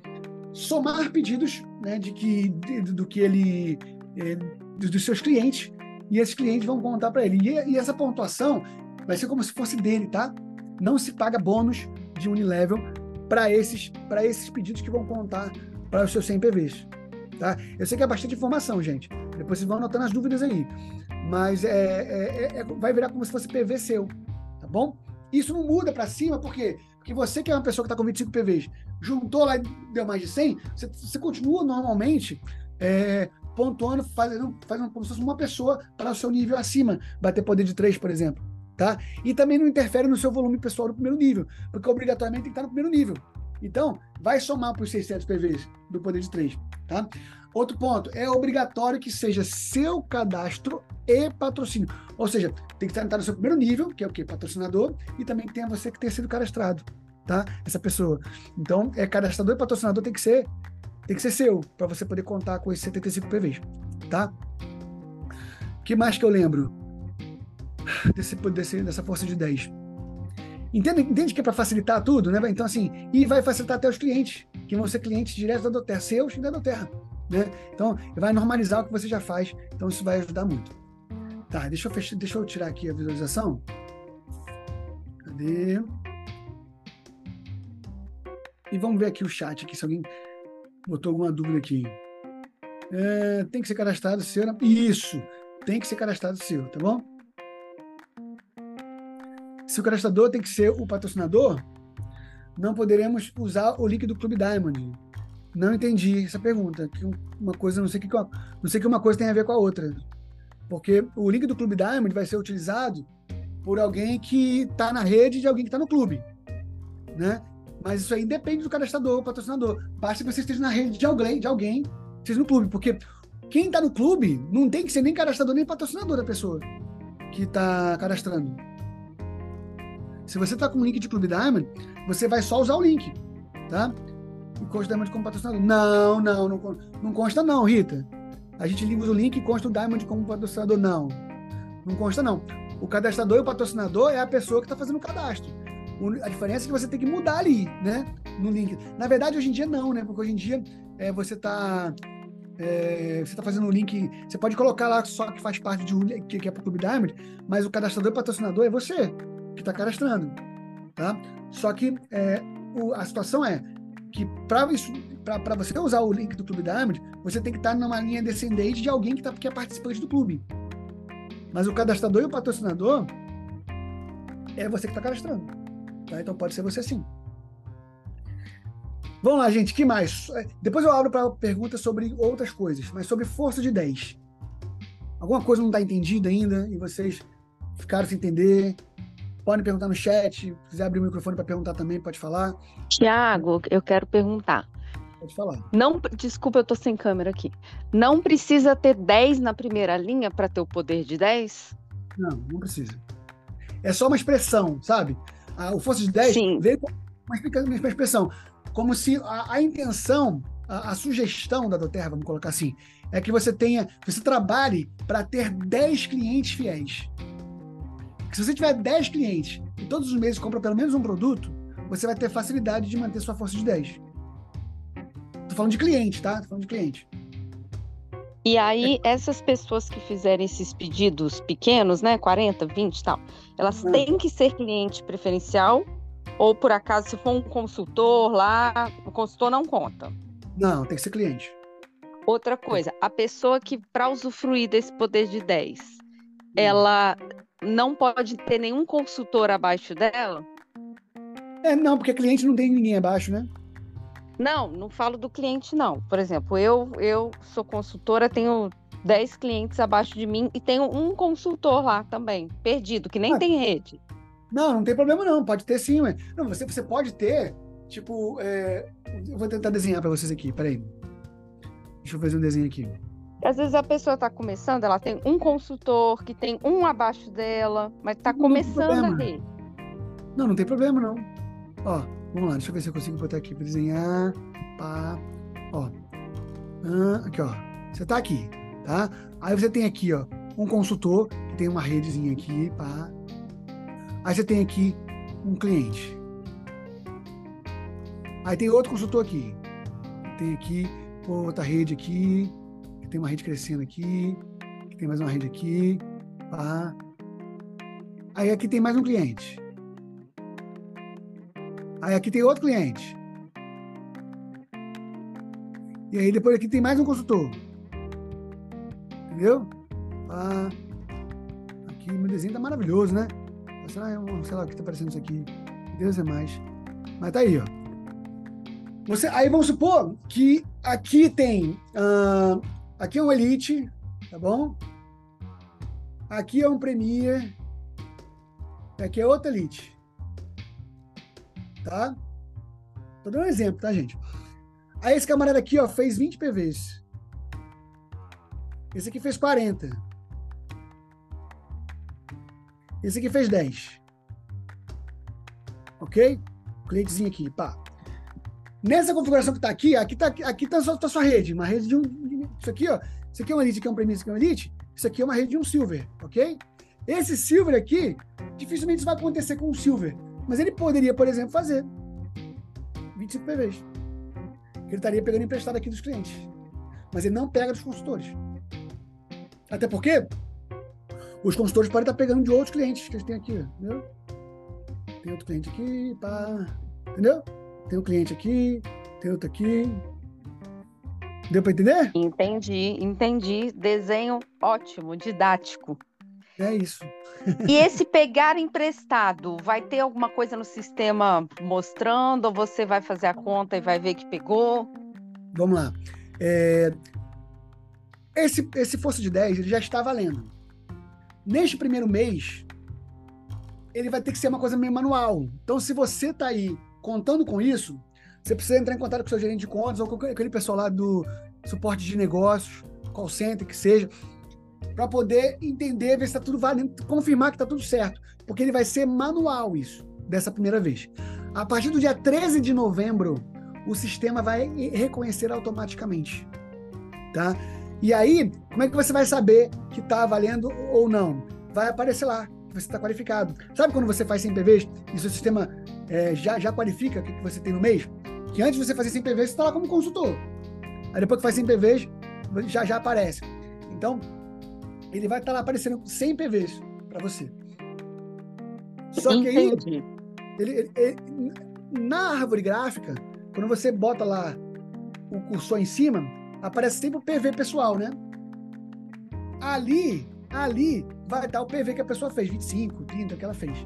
somar pedidos né, de que, de, do que ele. É, dos seus clientes, e esses clientes vão contar para ele. E, e, essa pontuação vai ser como se fosse dele, tá? Não se paga bônus de Unilevel para esses, esses pedidos que vão contar para os seus 100 PVs. Tá? Eu sei que é bastante informação, gente. Depois vocês vão anotando as dúvidas aí. Mas é, é, é, é vai virar como se fosse PV seu, tá bom? Isso não muda para cima, por quê? Porque você que é uma pessoa que está com 25 PVs, juntou lá e deu mais de 100, você, você continua normalmente é, pontuando, fazendo, fazendo como se fosse uma pessoa para o seu nível acima, bater poder de 3, por exemplo. Tá? E também não interfere no seu volume pessoal do primeiro nível, porque obrigatoriamente tem que estar no primeiro nível. Então, vai somar para os 600 PVs do poder de 3. Tá? Outro ponto, é obrigatório que seja seu cadastro e patrocínio. Ou seja, tem que estar no seu primeiro nível, que é o quê? Patrocinador, e também tem você que tenha sido cadastrado, tá? Essa pessoa. Então, é cadastrador e patrocinador tem que ser tem que ser seu, para você poder contar com esses 75 PVs, tá? O que mais que eu lembro desse, desse, dessa força de 10? Entende, entende que é para facilitar tudo, né? Então, assim, e vai facilitar até os clientes, que vão ser clientes diretos da Doterra, seus e da Doterra, né? Então, vai normalizar o que você já faz, então isso vai ajudar muito. Tá, deixa eu, fechar, deixa eu tirar aqui a visualização. Cadê? E vamos ver aqui o chat, aqui, se alguém botou alguma dúvida aqui. É, tem que ser cadastrado seu. Isso, tem que ser cadastrado seu, tá bom? Se o cadastrador tem que ser o patrocinador, não poderemos usar o link do Clube Diamond. Não entendi essa pergunta. Que uma coisa, não sei que não sei que uma coisa tem a ver com a outra. Porque o link do Clube Diamond vai ser utilizado por alguém que está na rede de alguém que está no clube, né? Mas isso aí depende do cadastrador, patrocinador. Basta que você esteja na rede de alguém, de alguém, esteja no clube, porque quem está no clube não tem que ser nem cadastrador nem patrocinador da pessoa que está cadastrando. Se você está com o link de Clube Diamond, você vai só usar o link, tá? E consta Diamond como patrocinador. Não, não, não, não consta não, Rita. A gente usa o link e consta o Diamond como patrocinador. Não, não consta não. O cadastrador e o patrocinador é a pessoa que está fazendo o cadastro. A diferença é que você tem que mudar ali, né? No link. Na verdade, hoje em dia não, né? Porque hoje em dia é, você está é, você está fazendo um link. Você pode colocar lá só que faz parte de um que, que é para o Clube Diamond, mas o cadastrador e patrocinador é você que está cadastrando, tá? Só que é, o, a situação é que para você usar o link do Clube Diamond, você tem que estar tá numa linha descendente de alguém que, tá, que é participante do clube. Mas o cadastrador e o patrocinador é você que está cadastrando. Tá? Então pode ser você sim. Vamos lá, gente, que mais? Depois eu abro para perguntas sobre outras coisas, mas sobre força de 10. Alguma coisa não está entendida ainda e vocês ficaram sem entender? Podem perguntar no chat. Se quiser abrir o microfone para perguntar também, pode falar. Tiago, eu quero perguntar. Pode falar. Não, desculpa, eu estou sem câmera aqui. Não precisa ter 10 na primeira linha para ter o poder de 10? Não, não precisa. É só uma expressão, sabe? a, o Força de 10 Sim. veio com uma, uma expressão, como se a, a intenção, a, a, sugestão da Doterra, vamos colocar assim, é que você tenha, você trabalhe para ter 10 clientes fiéis. Se você tiver 10 clientes e todos os meses compra pelo menos um produto, você vai ter facilidade de manter sua força de 10. Tô falando de cliente, tá? Tô falando de cliente. E aí, essas pessoas que fizerem esses pedidos pequenos, né, 40, 20 e tal, elas hum. têm que ser cliente preferencial ou por acaso se for um consultor lá, o consultor não conta? Não, tem que ser cliente. Outra coisa, a pessoa que para usufruir desse poder de 10, hum. ela não pode ter nenhum consultor abaixo dela? É, não, porque cliente não tem ninguém abaixo, né? Não, não falo do cliente, não. Por exemplo, eu, eu sou consultora, tenho 10 clientes abaixo de mim e tenho um consultor lá também, perdido, que nem ah, tem rede. Não, não tem problema não, pode ter sim, mas não, você, você pode ter, tipo, é... eu vou tentar desenhar para vocês aqui, peraí. Deixa eu fazer um desenho aqui. Às vezes a pessoa está começando, ela tem um consultor que tem um abaixo dela, mas está começando a rede. Não, não tem problema não. Ó, Vamos lá, deixa eu ver se eu consigo botar aqui para desenhar. Pá. Ó. Ah, aqui, ó. Você tá aqui, tá? Aí você tem aqui, ó, um consultor que tem uma redezinha aqui, pá. Aí você tem aqui um cliente. Aí tem outro consultor aqui. Tem aqui outra rede aqui, que tem uma rede crescendo aqui, que tem mais uma rede aqui, pá. Aí aqui tem mais um cliente. Aí aqui tem outro cliente. E aí depois aqui tem mais um consultor. Entendeu? Ah, aqui meu desenho tá maravilhoso, né? Sei lá, sei lá o que tá aparecendo isso aqui. Deus é mais. Mas tá aí, ó. Você, aí vamos supor que aqui tem. Uh, aqui é um Elite, tá bom? Aqui é um Premier. Aqui é outro Elite. Tá? Tô dando um exemplo, tá, gente? Aí esse camarada aqui, ó, fez 20 PVs. Esse aqui fez 40. Esse aqui fez 10. Ok? Clientezinho aqui, pá. Nessa configuração que está aqui, aqui está aqui tá sua, tá sua rede, uma rede de um. Isso aqui, ó. Isso aqui é uma Elite, aqui é um Premium, isso aqui é um Elite. Isso aqui é uma rede de um Silver, ok? Esse Silver aqui, dificilmente isso vai acontecer com um Silver. Mas ele poderia, por exemplo, fazer 25 PVs. Ele estaria pegando emprestado aqui dos clientes. Mas ele não pega dos consultores. Até porque os consultores podem estar pegando de outros clientes que eles têm aqui, entendeu? Tem outro cliente aqui, pá. Entendeu? Tem um cliente aqui, tem outro aqui. Deu para entender? Entendi, entendi. Desenho ótimo, didático. É isso. e esse pegar emprestado, vai ter alguma coisa no sistema mostrando, ou você vai fazer a conta e vai ver que pegou? Vamos lá. É... Esse, esse fosse de 10, ele já está valendo. Neste primeiro mês, ele vai ter que ser uma coisa meio manual. Então, se você está aí contando com isso, você precisa entrar em contato com o seu gerente de contas ou com aquele pessoal lá do suporte de negócios, call center, que seja, para poder entender, ver se está tudo valendo, confirmar que está tudo certo. Porque ele vai ser manual isso, dessa primeira vez. A partir do dia 13 de novembro, o sistema vai reconhecer automaticamente. Tá? E aí, como é que você vai saber que está valendo ou não? Vai aparecer lá, você está qualificado. Sabe quando você faz 100 PVs e seu sistema é, já, já qualifica o que, que você tem no mês? Que antes de você fazer 100 PVs, você está lá como consultor. Aí depois que faz 100 PVs, já, já aparece. Então, ele vai estar tá lá aparecendo 100 PVs para você. Só que aí, ele, ele, ele, na árvore gráfica, quando você bota lá o cursor em cima, aparece sempre o PV pessoal, né? Ali, ali vai estar o PV que a pessoa fez, 25, 30 que ela fez.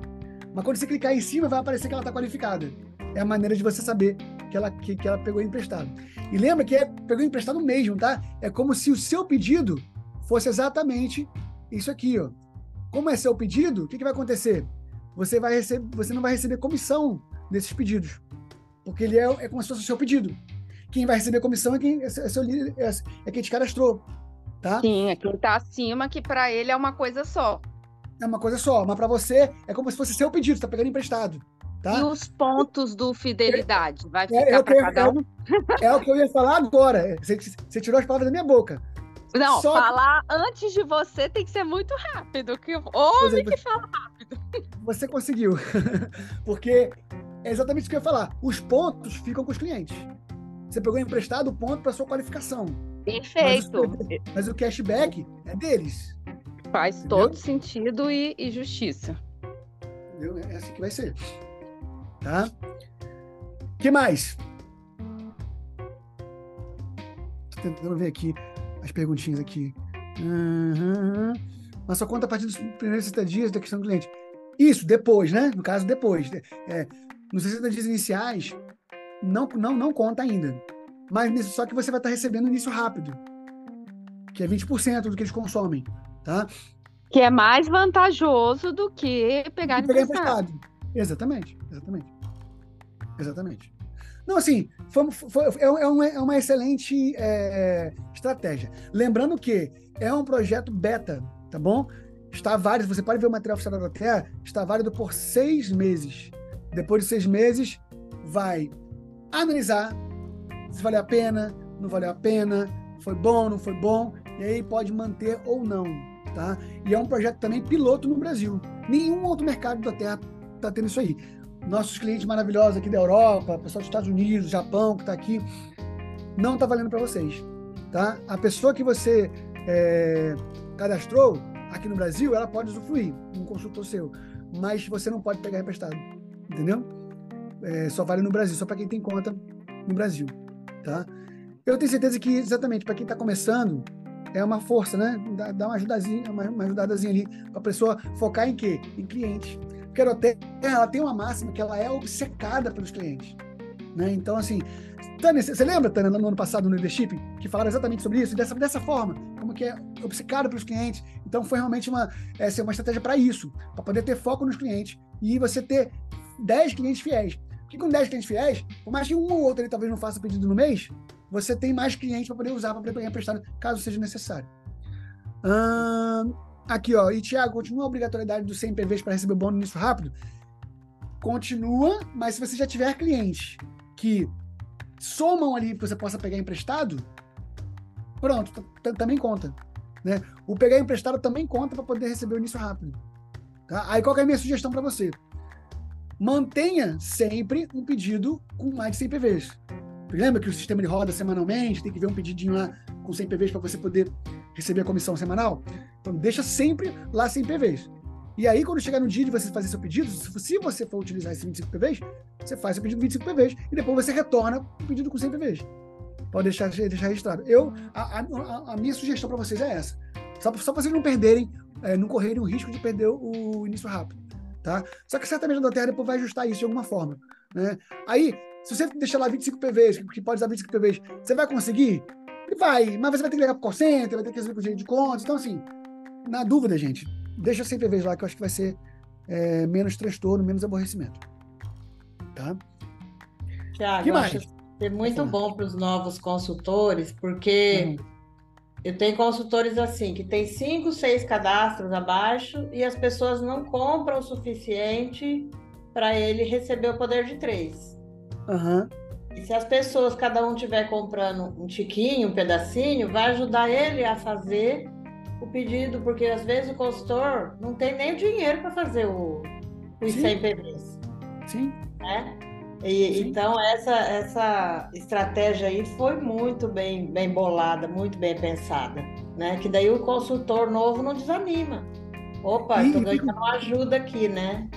Mas quando você clicar em cima, vai aparecer que ela está qualificada. É a maneira de você saber que ela, que, que ela pegou emprestado. E lembra que é, pegou emprestado mesmo, tá? É como se o seu pedido fosse exatamente isso aqui, ó. Como é seu pedido, o que, que vai acontecer? Você, vai receber, você não vai receber comissão desses pedidos. Porque ele é, é como se fosse o seu pedido. Quem vai receber comissão é quem, é, é seu, é, é quem te cadastrou. Tá? Sim, é quem está acima, que para ele é uma coisa só. É uma coisa só, mas para você é como se fosse seu pedido, você está pegando emprestado. Tá? E os pontos do fidelidade? Vai é, ficar é, para cada um? É, é, o que eu ia falar agora. Você, você, tirou as palavras da minha boca. Não, Só falar que... antes de você tem que ser muito rápido. Que homem é, que fala rápido. Você conseguiu. Porque é exatamente isso que eu ia falar. Os pontos ficam com os clientes. Você pegou emprestado o ponto para sua qualificação. Perfeito. Mas o, mas o, cashback é deles. Faz Entendeu? todo sentido e, e justiça. Entendeu? É assim que vai ser. Tá? que mais? Tô tentando ver aqui as perguntinhas aqui. Uhum. Mas só conta a partir dos primeiros 60 dias da questão do cliente. Isso, depois, né? No caso, depois. É, nos 60 dias iniciais, não, não, não conta ainda. Mas só que você vai estar recebendo início rápido, que é 20% do que eles consomem, tá? Que é mais vantajoso do que pegar, pegar emprestado. emprestado. Exatamente, exatamente. Exatamente. Não, assim, foi, é, é, uma, é uma excelente é, estratégia. Lembrando que é um projeto beta, tá bom? Está válido, você pode ver o material oficial da Terra, está válido por seis meses. Depois de seis meses, vai analisar se valeu a pena, não valeu a pena, foi bom, não foi bom, e aí pode manter ou não, tá? E é um projeto também piloto no Brasil. Nenhum outro mercado da Terra está tendo isso aí nossos clientes maravilhosos aqui da Europa, pessoal dos Estados Unidos, Japão que está aqui, não está valendo para vocês, tá? A pessoa que você é, cadastrou aqui no Brasil, ela pode usufruir, um consultor seu, mas você não pode pegar emprestado, entendeu? é, só vale no Brasil, só para quem tem conta no Brasil, tá? Eu tenho certeza que, exatamente, para quem está começando, é uma força, né? Dá, dá uma ajudazinha, uma, uma ajudadazinha ali, para a pessoa focar em quê? Em clientes. Aeroterra, ela tem uma máxima que ela é obcecada pelos clientes. Né? Então, assim, Tânia, você lembra, Tânia, no ano passado no Leadership, que falaram exatamente sobre isso, dessa, dessa forma, como que é obcecado pelos clientes. Então, foi realmente uma, é, uma estratégia para isso, para poder ter foco nos clientes e você ter 10 clientes fiéis. Porque com 10 clientes fiéis, por mais que um ou outro ele talvez não faça pedido no mês, você tem mais clientes para poder usar, para poder emprestado, caso seja necessário. Hum, aqui, ó. E, Thiago, continua a obrigatoriedade dos 100 PVs para receber o bônus nisso rápido? Continua, mas se você já tiver clientes que somam ali que você possa pegar emprestado, pronto, também conta. Né? O pegar emprestado também conta para poder receber o início rápido. Tá? Aí qual é a minha sugestão para você? Mantenha sempre um pedido com mais de 100 PVs. Lembra que o sistema ele roda semanalmente, tem que ver um pedidinho lá com 100 PVs para você poder receber a comissão semanal? Então, deixa sempre lá 100 PVs. E aí, quando chegar no dia de você fazer seu pedido, se você for utilizar esses 25 PVs, você faz seu pedido de 25 PVs e depois você retorna o pedido com 100 PVs. Pode deixar, deixar registrado. Eu, a, a, a minha sugestão para vocês é essa. Só, só para vocês não perderem, é, não correrem o risco de perder o início rápido. Tá? Só que certamente a Terra depois vai ajustar isso de alguma forma. Né? Aí, se você deixar lá 25 PVs, que pode usar 25 PVs, você vai conseguir? Vai, mas você vai ter que ligar pro call center, vai ter que receber com o de contas. Então, assim, na dúvida, gente, deixa 100 PVs lá, que eu acho que vai ser é, menos transtorno, menos aborrecimento. Tá? Tiago, que mais? ser muito bom para os novos consultores, porque uhum. eu tenho consultores assim, que tem cinco, seis cadastros abaixo e as pessoas não compram o suficiente para ele receber o poder de três. Uhum. E se as pessoas, cada um tiver comprando um tiquinho, um pedacinho, vai ajudar ele a fazer o pedido, porque às vezes o consultor não tem nem o dinheiro para fazer o, os Sim. 100 PVs. Sim. Né? E, então essa, essa estratégia aí foi muito bem, bem bolada, muito bem pensada, né? Que daí o consultor novo não desanima. Opa, estou ganhando uma ajuda aqui, né?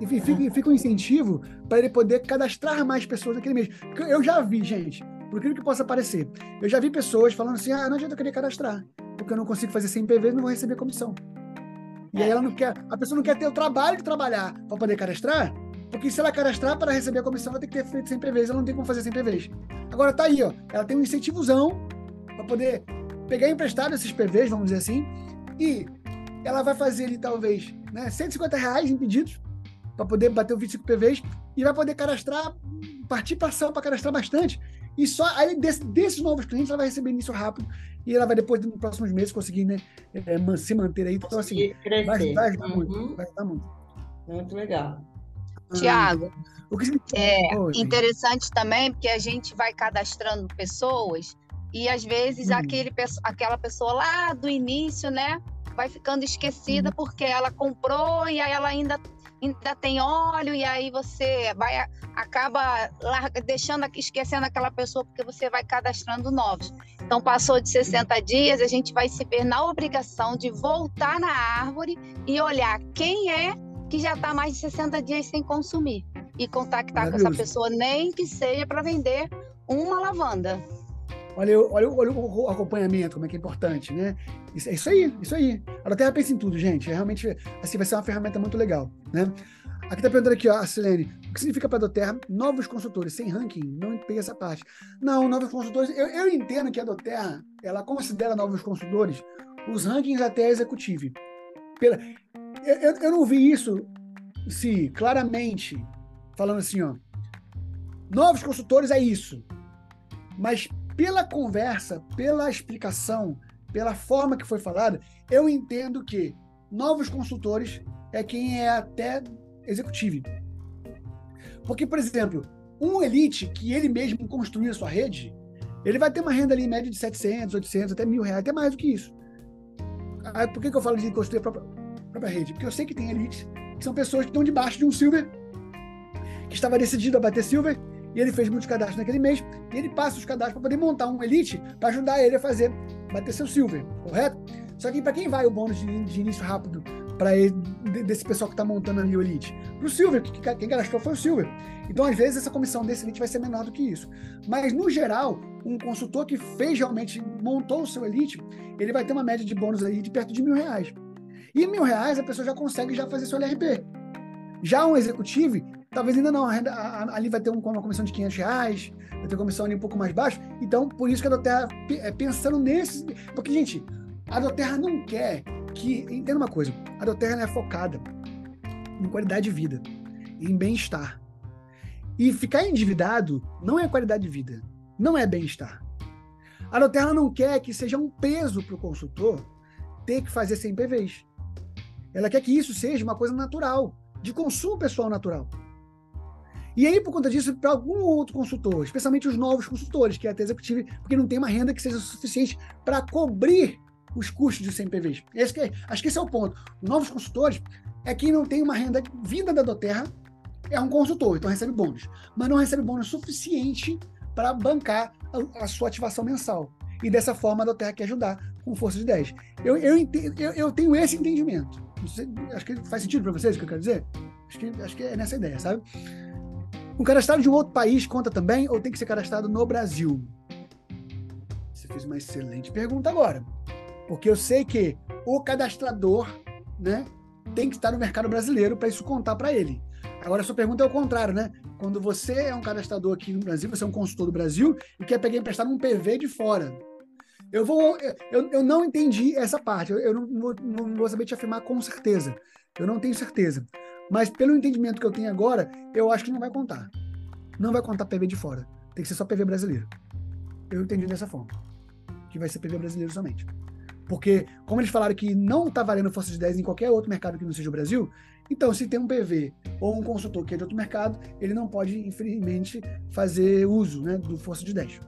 E fica, fica um incentivo para ele poder cadastrar mais pessoas naquele mês. Eu já vi, gente, por aquilo que possa parecer, eu já vi pessoas falando assim: ah, não adianta eu querer cadastrar, porque eu não consigo fazer 100 PVs não vou receber comissão. E aí ela não quer, a pessoa não quer ter o trabalho de trabalhar para poder cadastrar, porque se ela cadastrar para receber a comissão, vai ter que ter feito 100 PVs, ela não tem como fazer 100 PVs. Agora tá aí, ó, ela tem um incentivozão para poder pegar emprestado esses PVs, vamos dizer assim, e ela vai fazer ali talvez né, 150 reais em pedidos para poder bater o 25 PVs e vai poder cadastrar, partir para ação para cadastrar bastante. E só aí desse, desses novos clientes ela vai receber início rápido e ela vai depois, nos próximos meses, conseguir né, é, se manter aí. Então, assim, vai, vai, ajudar uhum. muito. Vai ajudar muito. Muito legal. Tiago, é interessante também porque a gente vai cadastrando pessoas e às vezes hum. aquele, aquela pessoa lá do início, né, vai ficando esquecida hum. porque ela comprou e aí ela ainda ainda tem óleo e aí você vai acaba larga, deixando esquecendo aquela pessoa porque você vai cadastrando novos. Então passou de 60 dias, a gente vai se ver na obrigação de voltar na árvore e olhar quem é que já está mais de 60 dias sem consumir e contactar com essa pessoa, nem que seja para vender uma lavanda. Olha, olha, olha o acompanhamento, como é que é importante, né? Isso, é isso aí, isso aí. A Terra pensa em tudo, gente. É realmente, assim, vai ser uma ferramenta muito legal, né? Aqui tá perguntando aqui, ó, a Silene, o que significa para a Doterra novos consultores? Sem ranking, não peguei essa parte. Não, novos consultores, eu, eu entendo que a Doterra, ela considera novos consultores os rankings até executivo. Pela, eu, eu, eu não vi isso, se claramente, falando assim, ó, novos consultores é isso. Mas pela conversa, pela explicação, pela forma que foi falada, eu entendo que novos consultores é quem é até executivo. Porque, por exemplo, um elite que ele mesmo construiu a sua rede, ele vai ter uma renda ali em média de 700, 800, até mil reais, até mais do que isso. Por que, que eu falo de construir a própria, própria rede? Porque eu sei que tem elites que são pessoas que estão debaixo de um silver, que estava decidido a bater silver, e ele fez muitos cadastros naquele mês, e ele passa os cadastros para poder montar um elite para ajudar ele a fazer, bater seu silver, correto? Só que para quem vai o bônus de, de, início rápido para desse pessoal que está montando ali o Elite. Para o Silver, que, quem garastrou foi o Silver. Então, às vezes, essa comissão desse Elite vai ser menor do que isso. Mas, no geral, um consultor que fez realmente, montou o seu Elite, ele vai ter uma média de bônus aí de perto de mil reais. E mil reais a pessoa já consegue já fazer seu LRP. Já um executivo, talvez ainda não, ali vai ter um, uma comissão de 500 reais, vai ter comissão ali um pouco mais baixa. Então, por isso que a Doterra, é, pensando nesse... Porque, gente, a Doterra não quer que... Entenda uma coisa, a Doterra é focada em qualidade de vida, em bem-estar. E ficar endividado não é qualidade de vida, não é bem-estar. A Doterra não quer que seja um peso para o consultor ter que fazer 100 PVs. Ela quer que isso seja uma coisa natural, de consumo pessoal natural. E aí, por conta disso, para algum outro consultor, especialmente os novos consultores, que é até executivo, porque não tem uma renda que seja suficiente para cobrir os custos de 100 PVs. Esse é, acho que esse é o ponto. Novos consultores é quem não tem uma renda vinda da Doterra, é um consultor, então recebe bônus, mas não recebe bônus suficiente para bancar a, a, sua ativação mensal. E dessa forma a Doterra quer ajudar com força de 10. Eu, eu, eu, eu tenho esse entendimento. Acho que faz sentido para vocês o que eu quero dizer? Acho que, acho que é nessa ideia, sabe? Um cadastrado de um outro país conta também ou tem que ser cadastrado no Brasil? Você fez uma excelente pergunta agora. Porque eu sei que o cadastrador né, tem que estar no mercado brasileiro para isso contar para ele. Agora, a sua pergunta é o contrário, né? Quando você é um cadastrador aqui no Brasil, você é um consultor do Brasil e quer pegar emprestado um PV de fora. Eu, vou, eu, eu não entendi essa parte, eu, eu não, não vou saber te afirmar com certeza. Eu não tenho certeza. Mas pelo entendimento que eu tenho agora, eu acho que não vai contar. Não vai contar PV de fora. Tem que ser só PV brasileiro. Eu entendi dessa forma. Que vai ser PV brasileiro somente. Porque, como eles falaram que não está valendo força de 10 em qualquer outro mercado que não seja o Brasil, então, se tem um PV ou um consultor que é de outro mercado, ele não pode, infelizmente, fazer uso né, do força de 10.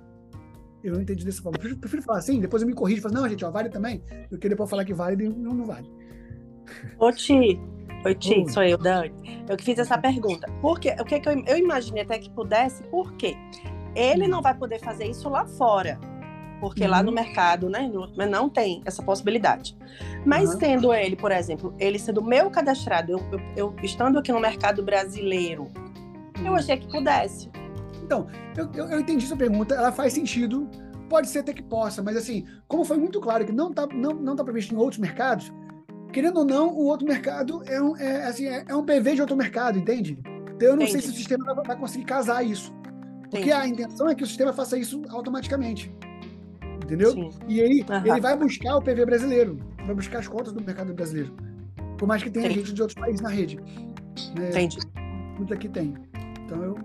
Eu entendi dessa forma. Eu prefiro falar assim, depois eu me corrijo e falo, não, gente, ó, vale também, do que depois falar que vale e não, não vale. Ô, Ti, Oi, Ti, sou eu, Dani. Eu que fiz essa pergunta. Por quê? O que, que eu, eu imaginei até que pudesse, por quê? Ele não vai poder fazer isso lá fora porque uhum. lá no uhum. mercado, né, não tem essa possibilidade. Mas uhum. tendo ele, por exemplo, ele sendo meu cadastrado, eu, eu, eu estando aqui no mercado brasileiro, uhum. eu achei que pudesse. Então, eu, eu, eu, entendi sua pergunta, ela faz sentido, pode ser até que possa, mas assim, como foi muito claro que não está não, não tá previsto em outros mercados, querendo ou não, o outro mercado é um, é, assim, é, é um PV de outro mercado, entende? Então eu não Entendi. sei se o sistema vai conseguir casar isso. Porque Entendi. a intenção é que o sistema faça isso automaticamente entendeu? Sim. E aí uhum. ele vai buscar o PV brasileiro, vai buscar as contas do mercado brasileiro. Por mais que tenha Entendi. gente de outros países na rede. Né? Entendi. Muito aqui tem. Então eu.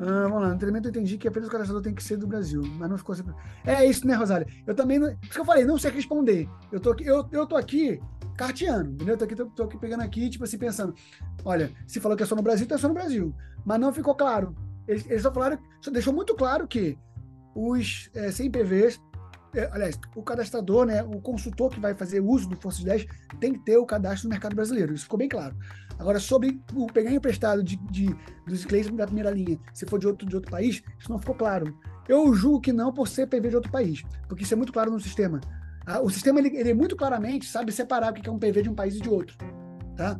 Ah, vamos lá, no treinamento eu entendi que apenas o cadastrador tem que ser do Brasil, mas não ficou sempre. É isso, né, Rosália? Eu também. Não... Por isso que eu falei, não sei responder. Eu tô aqui, eu, eu tô aqui carteando, entendeu? Eu tô aqui, tô, tô aqui pegando aqui, tipo assim, pensando: olha, se falou que é só no Brasil, então é só no Brasil. Mas não ficou claro. Eles, eles só falaram, só deixou muito claro que os é, 100 PVs é, aliás, o cadastrador, né, o consultor que vai fazer uso do Força 10 tem que ter o cadastro no mercado brasileiro. Isso ficou bem claro. Agora, sobre o pegar emprestado de, de, dos clientes da primeira linha, se for de outro, de outro país, isso não ficou claro. Eu julgo que não por ser PV de outro país, porque isso é muito claro no sistema. O sistema, ele, ele muito claramente sabe separar o que é um PV de um país e de outro. Tá?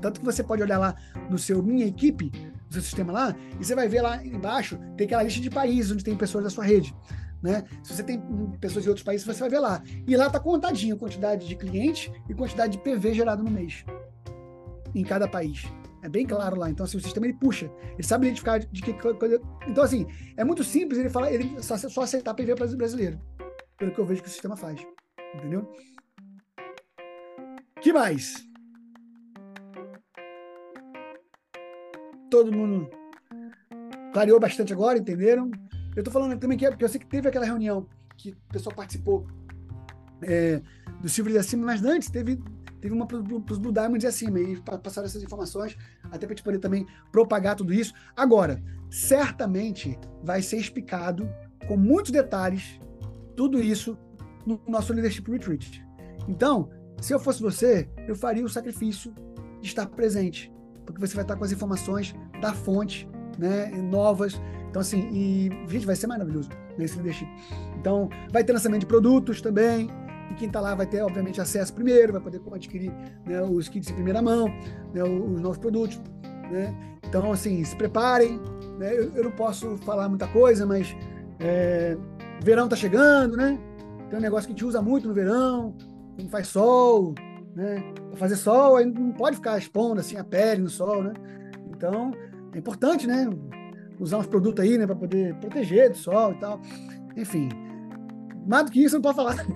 Tanto que você pode olhar lá no seu Minha Equipe, no seu sistema lá, e você vai ver lá embaixo, tem aquela lista de países onde tem pessoas da sua rede. Né? Se você tem pessoas de outros países, você vai ver lá. E lá está contadinho a quantidade de clientes e quantidade de PV gerado no mês. Em cada país. É bem claro lá. Então, assim, o sistema ele puxa. Ele sabe identificar de que coisa. Então, assim, é muito simples ele falar, ele só, só aceitar PV brasileiro. Pelo que eu vejo que o sistema faz. Entendeu? que mais? Todo mundo clareou bastante agora, entenderam? Eu tô falando também que é porque eu sei que teve aquela reunião que o pessoal participou é, do Silver de acima, mas antes teve, teve uma para os Blue Diamonds de acima, e passaram essas informações, até para a gente poder também propagar tudo isso. Agora, certamente vai ser explicado com muitos detalhes tudo isso no nosso Leadership Retreat. Então, se eu fosse você, eu faria o sacrifício de estar presente, porque você vai estar com as informações da fonte, né, novas, então, assim, e, gente, vai ser maravilhoso nesse leadership. Então, vai ter lançamento de produtos também. e quem está lá vai ter, obviamente, acesso primeiro, vai poder adquirir né, os kits em primeira mão, né, os novos produtos. Né? Então, assim, se preparem. Né? Eu, eu, não posso falar muita coisa, mas é, verão está chegando, né? Tem um negócio que a gente usa muito no verão, quando faz sol, né? Para fazer sol, aí não pode ficar expondo assim a pele no sol, né? Então, é importante, né? Usar uns produtos aí, né, para poder proteger do sol e tal. Enfim, mais do que isso não pode falar.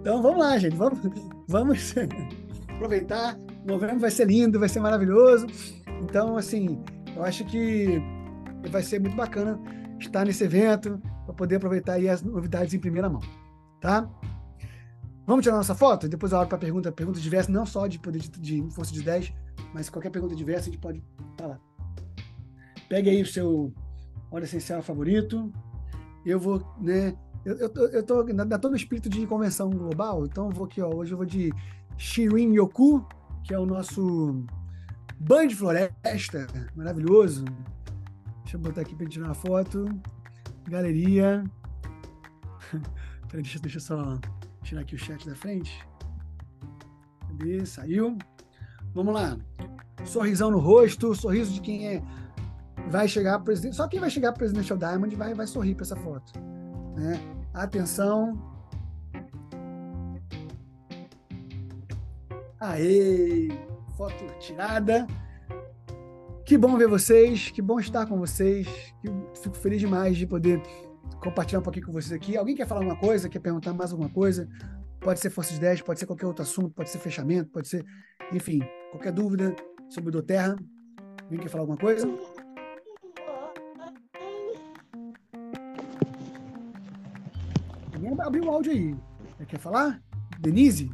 então vamos lá, gente. Vamos, vamos aproveitar. Novembro vai ser lindo, vai ser maravilhoso. Então, assim, eu acho que vai ser muito bacana estar nesse evento para poder aproveitar aí as novidades em primeira mão, tá? Vamos tirar nossa foto? Depois eu olho para pergunta, pergunta diversa, não só de poder de, de força de 10, mas qualquer pergunta diversa a gente pode falar. Pegue aí o seu óleo essencial favorito. Eu vou, né? Eu, eu, eu tô, ainda tô no espírito de convenção global, então vou aqui, ó. Hoje eu vou de Shirin Yoku, que é o nosso banho de floresta, maravilhoso. Deixa eu botar aqui para tirar uma foto. Galeria. Peraí, deixa, deixa eu só tirar aqui o chat da frente. Cadê? Saiu. Vamos lá. Sorrisão no rosto, sorriso de quem é vai chegar presidente. Só quem vai chegar Presidential Diamond vai, vai sorrir para essa foto. Né? Atenção. Aê! Foto tirada. Que bom ver vocês, que bom estar com vocês. Fico feliz demais de poder compartilhar um pouquinho com vocês aqui. Alguém quer falar alguma coisa, quer perguntar mais alguma coisa? Pode ser Forças 10, pode ser qualquer outro assunto, pode ser fechamento, pode ser, enfim, qualquer dúvida sobre o do Terra. Alguém quer falar alguma coisa? Alguém abriu o áudio aí. Quer falar? Denise?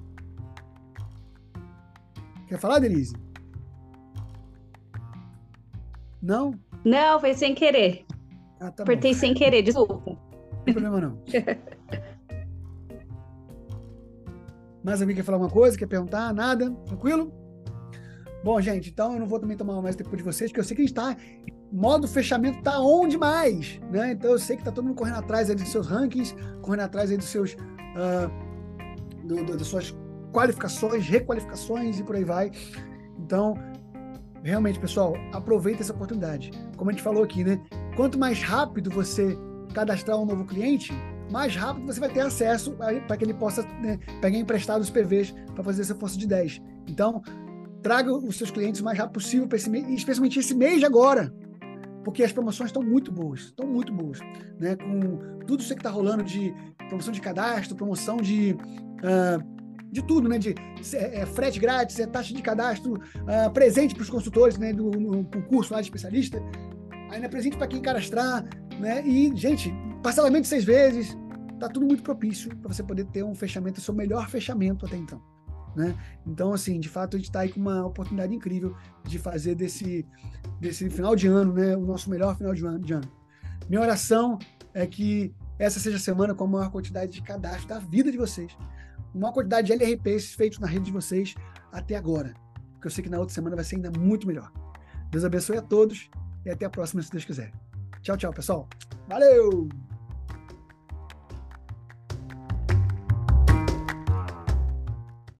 Quer falar, Denise? Não? Não, foi sem querer. Ah, tá Apertei bom. sem querer, desculpa. Não tem problema não. Mais alguém quer falar alguma coisa? Quer perguntar? Nada? Tranquilo? Bom, gente, então eu não vou também tomar mais tempo de vocês, porque eu sei que a gente está. Modo fechamento tá on demais, né? Então eu sei que tá todo mundo correndo atrás aí dos seus rankings, correndo atrás aí dos seus. Uh, do, do, das suas qualificações, requalificações e por aí vai. Então, realmente, pessoal, aproveita essa oportunidade. Como a gente falou aqui, né? Quanto mais rápido você cadastrar um novo cliente, mais rápido você vai ter acesso para que ele possa né, pegar emprestado os PVs para fazer essa força de 10. Então, traga os seus clientes o mais rápido possível esse mês, especialmente esse mês de agora, porque as promoções estão muito boas, estão muito boas, né? Com tudo isso que está rolando de promoção de cadastro, promoção de uh, de tudo, né? De é, é, frete grátis, é taxa de cadastro, uh, presente para os consultores, né? Do concurso lá de especialista, ainda presente para quem cadastrar, né? E, gente, parcelamento seis vezes, tá tudo muito propício para você poder ter um fechamento, seu melhor fechamento até então. Né? Então, assim, de fato, a gente está aí com uma oportunidade incrível de fazer desse, desse final de ano, né, o nosso melhor final de ano, de ano. Minha oração é que essa seja a semana com a maior quantidade de cadastro da vida de vocês, uma quantidade de LRPs feitos na rede de vocês até agora. Porque eu sei que na outra semana vai ser ainda muito melhor. Deus abençoe a todos e até a próxima, se Deus quiser. Tchau, tchau, pessoal. Valeu!